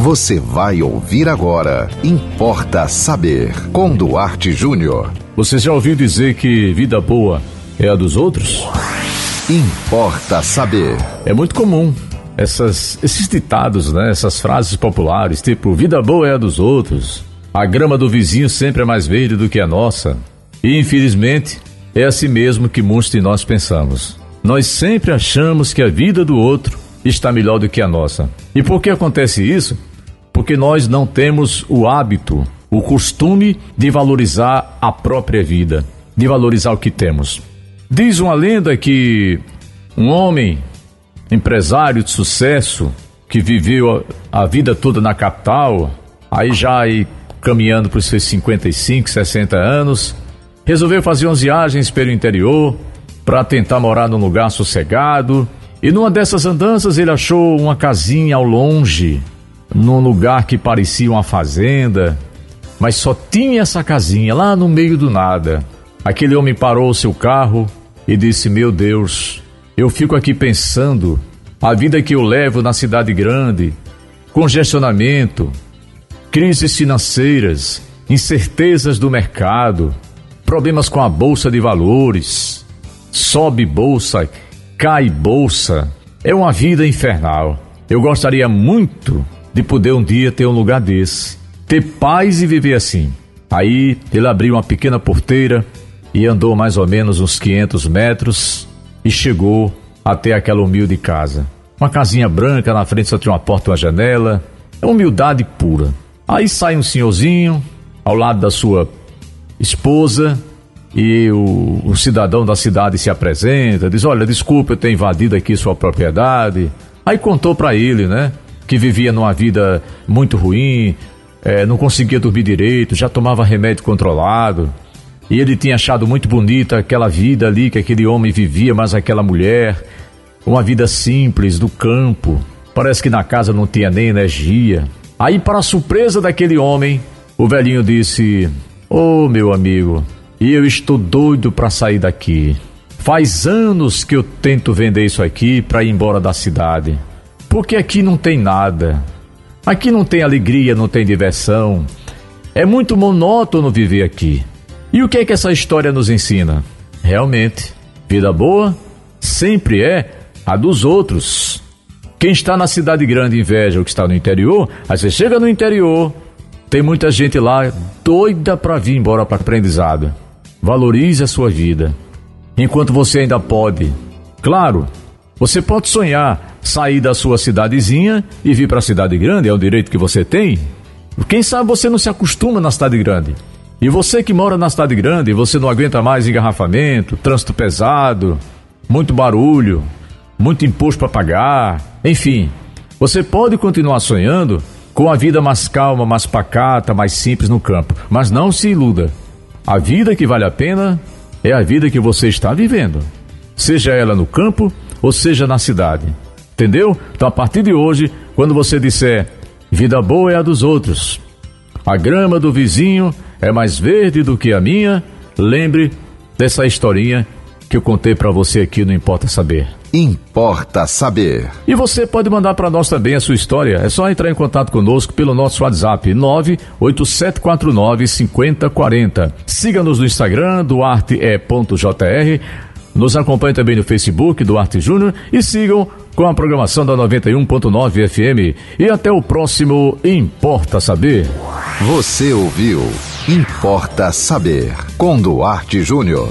Você vai ouvir agora. Importa saber. Com Duarte Júnior. Você já ouviu dizer que vida boa é a dos outros? Importa saber. É muito comum essas, esses ditados, né? Essas frases populares, tipo vida boa é a dos outros. A grama do vizinho sempre é mais verde do que a nossa. E infelizmente é assim mesmo que muitos de nós pensamos. Nós sempre achamos que a vida do outro está melhor do que a nossa. E por que acontece isso? Porque nós não temos o hábito, o costume de valorizar a própria vida, de valorizar o que temos. Diz uma lenda que um homem, empresário de sucesso, que viveu a vida toda na capital, aí já aí caminhando para os seus 55, 60 anos, resolveu fazer umas viagens pelo interior para tentar morar num lugar sossegado. E numa dessas andanças ele achou uma casinha ao longe, num lugar que parecia uma fazenda, mas só tinha essa casinha lá no meio do nada. Aquele homem parou o seu carro e disse: Meu Deus, eu fico aqui pensando a vida que eu levo na cidade grande, congestionamento, crises financeiras, incertezas do mercado, problemas com a bolsa de valores, sobe bolsa, cai bolsa. É uma vida infernal. Eu gostaria muito de poder um dia ter um lugar desse, ter paz e viver assim. Aí ele abriu uma pequena porteira e andou mais ou menos uns 500 metros e chegou até aquela humilde casa. Uma casinha branca, na frente só tinha uma porta e uma janela. É humildade pura. Aí sai um senhorzinho ao lado da sua esposa e o, o, cidadão da cidade se apresenta, diz: Olha, desculpa eu ter invadido aqui sua propriedade. Aí contou para ele, né? Que vivia numa vida muito ruim, é, não conseguia dormir direito, já tomava remédio controlado. E ele tinha achado muito bonita aquela vida ali que aquele homem vivia, mas aquela mulher, uma vida simples do campo. Parece que na casa não tinha nem energia. Aí, para surpresa daquele homem, o velhinho disse: Ô oh, meu amigo, eu estou doido para sair daqui. Faz anos que eu tento vender isso aqui para ir embora da cidade. Porque aqui não tem nada. Aqui não tem alegria, não tem diversão. É muito monótono viver aqui. E o que é que essa história nos ensina? Realmente, vida boa sempre é a dos outros. Quem está na cidade grande inveja o que está no interior, aí você chega no interior, tem muita gente lá doida para vir embora para aprendizado. Valorize a sua vida enquanto você ainda pode. Claro, você pode sonhar sair da sua cidadezinha e vir para a cidade grande, é o direito que você tem. Quem sabe você não se acostuma na cidade grande. E você que mora na cidade grande, você não aguenta mais engarrafamento, trânsito pesado, muito barulho, muito imposto para pagar, enfim. Você pode continuar sonhando com a vida mais calma, mais pacata, mais simples no campo, mas não se iluda. A vida que vale a pena é a vida que você está vivendo, seja ela no campo ou seja na cidade. Entendeu? Então a partir de hoje, quando você disser vida boa é a dos outros, a grama do vizinho é mais verde do que a minha. Lembre dessa historinha que eu contei para você aqui no Importa Saber. Importa Saber. E você pode mandar para nós também a sua história. É só entrar em contato conosco pelo nosso WhatsApp 98749 5040. Siga-nos no Instagram, duarte.jr. Nos acompanhe também no Facebook, Duarte Júnior. E sigam com a programação da 91.9 FM. E até o próximo Importa Saber. Você ouviu Importa Saber com Duarte Júnior.